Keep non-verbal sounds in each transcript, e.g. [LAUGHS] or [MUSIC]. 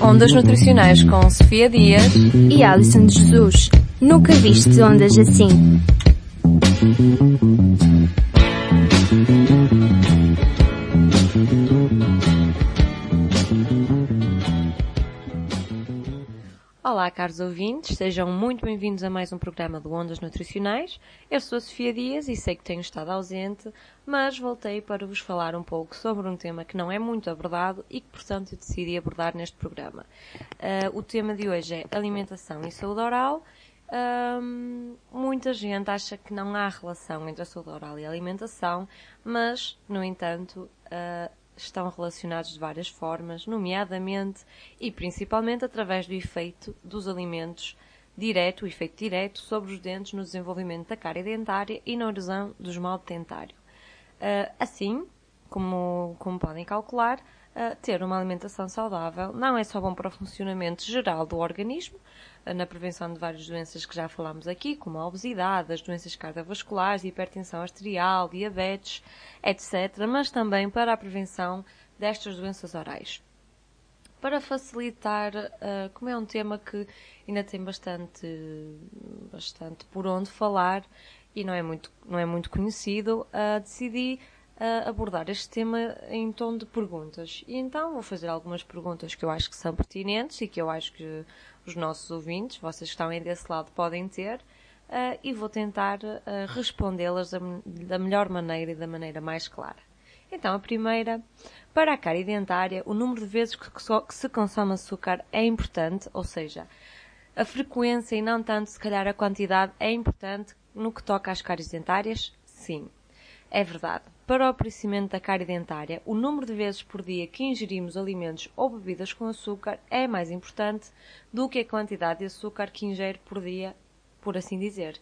Ondas Nutricionais com Sofia Dias e Alison Jesus. Nunca viste ondas assim. Olá, caros ouvintes, sejam muito bem-vindos a mais um programa de Ondas Nutricionais. Eu sou a Sofia Dias e sei que tenho estado ausente, mas voltei para vos falar um pouco sobre um tema que não é muito abordado e que, portanto, eu decidi abordar neste programa. Uh, o tema de hoje é alimentação e saúde oral. Um, muita gente acha que não há relação entre a saúde oral e a alimentação, mas, no entanto, uh, estão relacionados de várias formas, nomeadamente e principalmente através do efeito dos alimentos direto, o efeito direto sobre os dentes no desenvolvimento da cárie dentária e na erosão do esmalte dentário. Uh, assim, como, como podem calcular, uh, ter uma alimentação saudável não é só bom para o funcionamento geral do organismo, uh, na prevenção de várias doenças que já falámos aqui, como a obesidade, as doenças cardiovasculares, hipertensão arterial, diabetes, etc., mas também para a prevenção destas doenças orais. Para facilitar, como é um tema que ainda tem bastante, bastante por onde falar, e não é muito, não é muito conhecido, decidi uh, abordar este tema em tom de perguntas. E então vou fazer algumas perguntas que eu acho que são pertinentes e que eu acho que os nossos ouvintes, vocês que estão aí desse lado, podem ter. Uh, e vou tentar respondê-las da, da melhor maneira e da maneira mais clara. Então, a primeira, para a cárie dentária, o número de vezes que, que se consome açúcar é importante, ou seja, a frequência e não tanto, se calhar, a quantidade é importante no que toca às cáries dentárias? Sim, é verdade. Para o aparecimento da cárie dentária, o número de vezes por dia que ingerimos alimentos ou bebidas com açúcar é mais importante do que a quantidade de açúcar que ingere por dia, por assim dizer.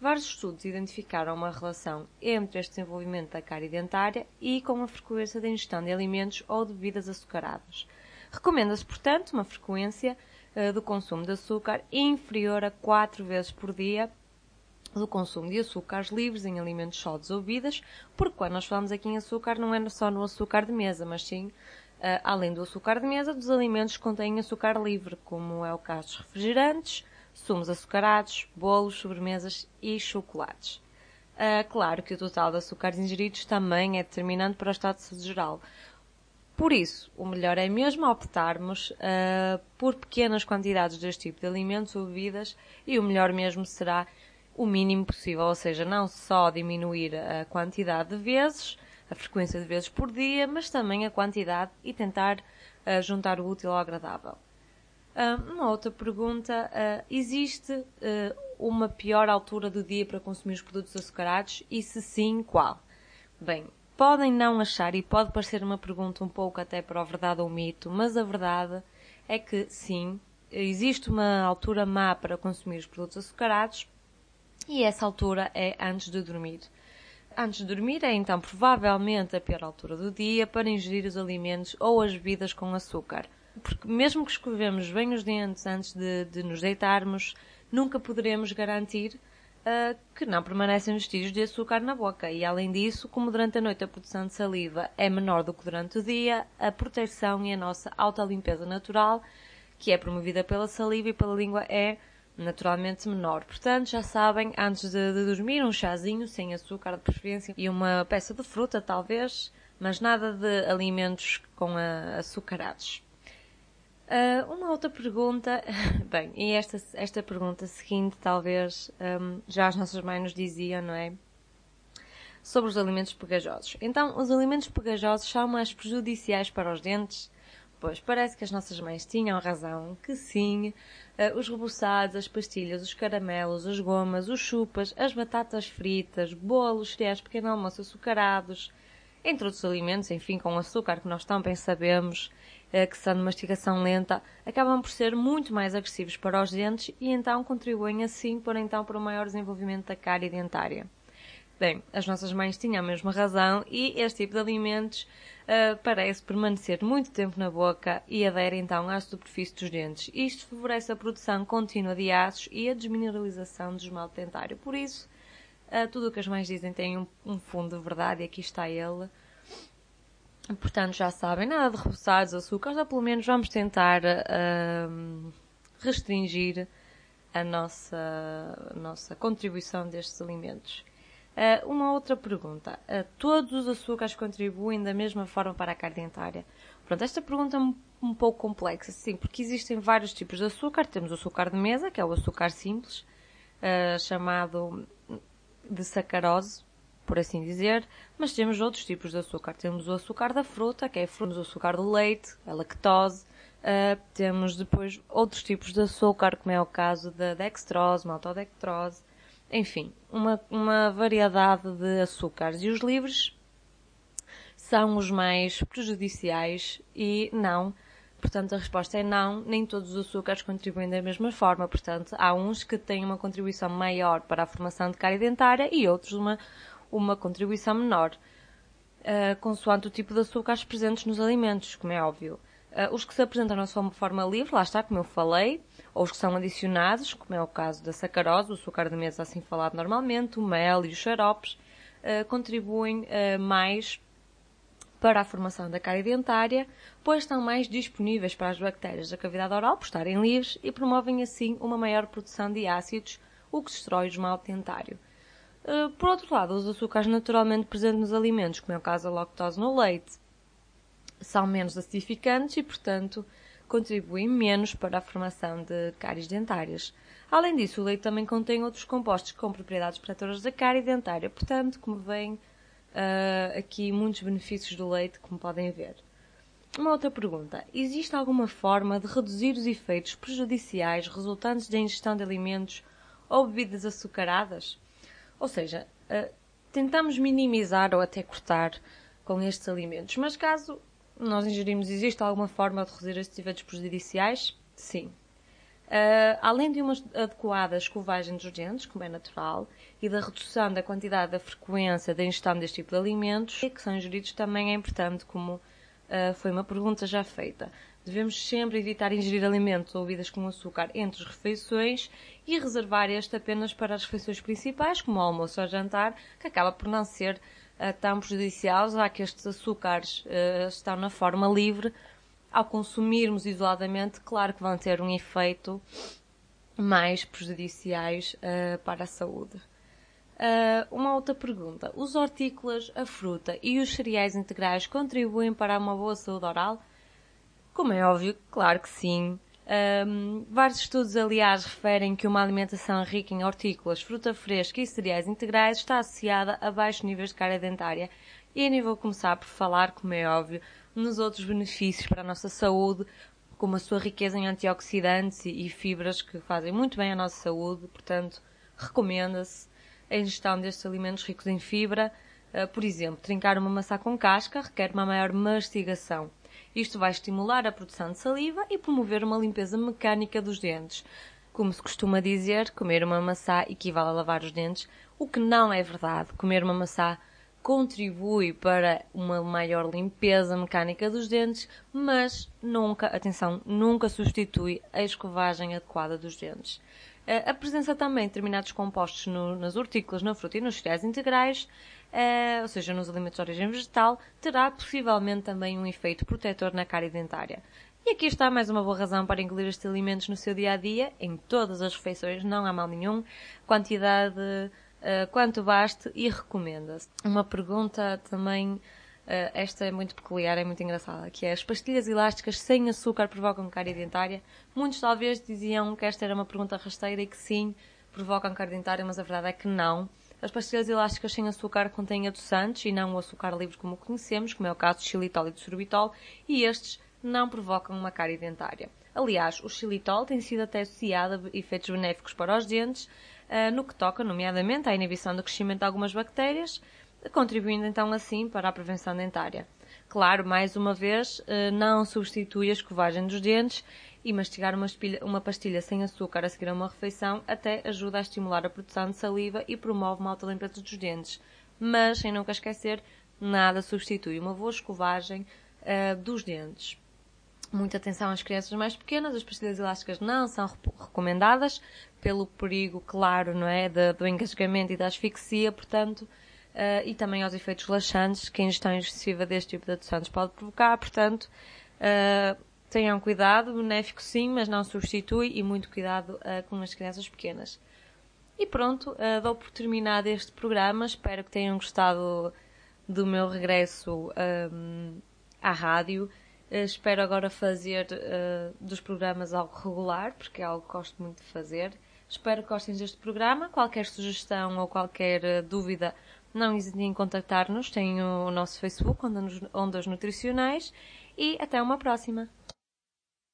Vários estudos identificaram uma relação entre este desenvolvimento da cárie dentária e com a frequência da ingestão de alimentos ou de bebidas açucaradas. Recomenda-se, portanto, uma frequência uh, do consumo de açúcar inferior a 4 vezes por dia do consumo de açúcares livres em alimentos sólidos ou bebidas, porque quando nós falamos aqui em açúcar não é só no açúcar de mesa, mas sim, uh, além do açúcar de mesa, dos alimentos que contêm açúcar livre, como é o caso dos refrigerantes, sumos açucarados, bolos, sobremesas e chocolates. Uh, claro que o total de açúcares ingeridos também é determinante para o estado de saúde geral. Por isso, o melhor é mesmo optarmos uh, por pequenas quantidades deste tipo de alimentos ou bebidas e o melhor mesmo será o mínimo possível, ou seja, não só diminuir a quantidade de vezes, a frequência de vezes por dia, mas também a quantidade e tentar uh, juntar o útil ao agradável. Uh, uma outra pergunta: uh, existe uma pior altura do dia para consumir os produtos açucarados e se sim, qual? Bem, podem não achar e pode parecer uma pergunta um pouco até para a verdade ou mito, mas a verdade é que sim, existe uma altura má para consumir os produtos açucarados e essa altura é antes de dormir. Antes de dormir é então provavelmente a pior altura do dia para ingerir os alimentos ou as bebidas com açúcar. Porque mesmo que escovemos bem os dentes antes de, de nos deitarmos, nunca poderemos garantir uh, que não permanecem vestígios de açúcar na boca. E além disso, como durante a noite a produção de saliva é menor do que durante o dia, a proteção e a nossa autolimpeza natural, que é promovida pela saliva e pela língua, é naturalmente menor. Portanto, já sabem, antes de, de, dormir, um chazinho sem açúcar de preferência e uma peça de fruta, talvez, mas nada de alimentos com a, açucarados. Uh, uma outra pergunta, [LAUGHS] bem, e esta, esta pergunta seguinte, talvez um, já as nossas mães nos diziam, não é? Sobre os alimentos pegajosos. Então, os alimentos pegajosos são mais prejudiciais para os dentes? Pois, parece que as nossas mães tinham razão, que sim, uh, os reboçados, as pastilhas, os caramelos, as gomas, os chupas, as batatas fritas, bolos, cereais, pequeno almoço açucarados, entre outros alimentos, enfim, com açúcar que nós tão bem sabemos uh, que são de mastigação lenta, acabam por ser muito mais agressivos para os dentes e então contribuem assim para então para o maior desenvolvimento da cárie dentária. Bem, as nossas mães tinham a mesma razão e este tipo de alimentos uh, parece permanecer muito tempo na boca e adere então à superfície dos dentes. Isto favorece a produção contínua de ácidos e a desmineralização do esmalte dentário. Por isso, uh, tudo o que as mães dizem tem um, um fundo de verdade e aqui está ele. Portanto, já sabem, nada de repousados, açúcares, ou pelo menos vamos tentar uh, restringir a nossa, a nossa contribuição destes alimentos. Uh, uma outra pergunta. Uh, todos os açúcares contribuem da mesma forma para a carne dentária? Pronto, esta pergunta é um, um, pouco complexa, sim, porque existem vários tipos de açúcar. Temos o açúcar de mesa, que é o açúcar simples, uh, chamado de sacarose, por assim dizer, mas temos outros tipos de açúcar. Temos o açúcar da fruta, que é o açúcar do leite, a lactose. Uh, temos depois outros tipos de açúcar, como é o caso da dextrose, maltodextrose. Enfim, uma, uma variedade de açúcares. E os livres são os mais prejudiciais e não. Portanto, a resposta é não, nem todos os açúcares contribuem da mesma forma. Portanto, há uns que têm uma contribuição maior para a formação de cárie dentária e outros uma, uma contribuição menor, uh, consoante o tipo de açúcares presentes nos alimentos, como é óbvio. Uh, os que se apresentam na sua forma livre, lá está, como eu falei, ou os que são adicionados, como é o caso da sacarose, o açúcar de mesa assim falado normalmente, o mel e os xaropes, uh, contribuem uh, mais para a formação da cárie dentária, pois estão mais disponíveis para as bactérias da cavidade oral por estarem livres e promovem assim uma maior produção de ácidos, o que destrói o esmalte dentário. Por outro lado, os açúcares naturalmente presentes nos alimentos, como é o caso da lactose no leite, são menos acidificantes e, portanto, contribuem menos para a formação de cáries dentárias. Além disso, o leite também contém outros compostos com propriedades protetoras da cárie dentária, portanto, como veem, uh, aqui muitos benefícios do leite, como podem ver. Uma outra pergunta. Existe alguma forma de reduzir os efeitos prejudiciais resultantes da ingestão de alimentos ou bebidas açucaradas? Ou seja, uh, tentamos minimizar ou até cortar com estes alimentos. Mas caso nós ingerimos, existe alguma forma de reduzir estes efeitos prejudiciais? Sim. Uh, além de uma adequada escovagem dos dentes, como é natural, e da redução da quantidade da frequência da ingestão deste tipo de alimentos, que são ingeridos também é importante, como uh, foi uma pergunta já feita. Devemos sempre evitar ingerir alimentos ou bebidas com açúcar entre as refeições e reservar este apenas para as refeições principais, como o almoço ou jantar, que acaba por não ser tão prejudicial, já que estes açúcares uh, estão na forma livre. Ao consumirmos isoladamente, claro que vão ter um efeito mais prejudiciais uh, para a saúde. uma outra pergunta. Os hortícolas, a fruta e os cereais integrais contribuem para uma boa saúde oral? Como é óbvio, claro que sim. Um, vários estudos, aliás, referem que uma alimentação rica em hortícolas, fruta fresca e cereais integrais está associada a baixos níveis de cárie dentária. E nem vou começar por falar, como é óbvio, nos outros benefícios para a nossa saúde, como a sua riqueza em antioxidantes e fibras que fazem muito bem à nossa saúde. Portanto, recomenda-se a ingestão destes alimentos ricos em fibra. Uh, por exemplo, trincar uma maçã com casca requer uma maior mastigação. Isto vai estimular a produção de saliva e promover uma limpeza mecânica dos dentes. Como se costuma dizer, comer uma maçã equivale a lavar os dentes, o que não é verdade. Comer uma maçã contribui para uma maior limpeza mecânica dos dentes, mas nunca, atenção, nunca substitui a escovagem adequada dos dentes. A presença também de determinados compostos no, nas hortícolas, na fruta e nos cereais integrais uh, ou seja, nos alimentos de origem vegetal, terá possivelmente também um efeito protetor na cárie dentária. E aqui está mais uma boa razão para incluir estes alimentos no seu dia a dia, em todas as refeições, não há mal nenhum. Quantidade, uh, quanto baste e recomenda-se. Uma pergunta também, uh, esta é muito peculiar, é muito engraçada, que é as pastilhas elásticas sem açúcar provocam cárie dentária? Muitos talvez diziam que esta era uma pergunta rasteira e que sim, provocam cárie dentária, mas a verdade é que não. As pastilhas elásticas sem açúcar contêm adoçantes e não o açúcar livre como conhecemos, como é o caso do xilitol e do sorbitol, e estes não provocam uma cárie dentária. Aliás, o xilitol tem sido até associado a efeitos benéficos para os dentes, no que toca, nomeadamente, à inibição do crescimento de algumas bactérias, contribuindo então assim para a prevenção dentária. Claro, mais uma vez, uh, não substitui a escovagem dos dentes e mastigar uma, espilha, uma pastilha sem açúcar a seguir a uma refeição até ajuda a estimular a produção de saliva e promove uma alta limpeza dos dentes. Mas, sem nunca esquecer, nada substitui uma boa escovagem uh, dos dentes. Muita atenção às crianças mais pequenas, as pastilhas elásticas não são recomendadas pelo perigo, claro, não é, do engasgamento e da asfixia, portanto, uh, e também aos efeitos laxantes que a ingestão excessiva deste tipo de adoçantes pode provocar. Portanto, uh, tenham cuidado, benéfico sim, mas não substitui e muito cuidado uh, com as crianças pequenas. E pronto, uh, dou por terminado este programa. Espero que tenham gostado do meu regresso um, à rádio. Uh, espero agora fazer dos programas algo regular, porque é algo que gosto muito de fazer. Espero que gostem deste programa. Qualquer sugestão ou qualquer dúvida, não hesitem em contactar-nos. Tem o nosso Facebook, Ondas Nutricionais. E até uma próxima!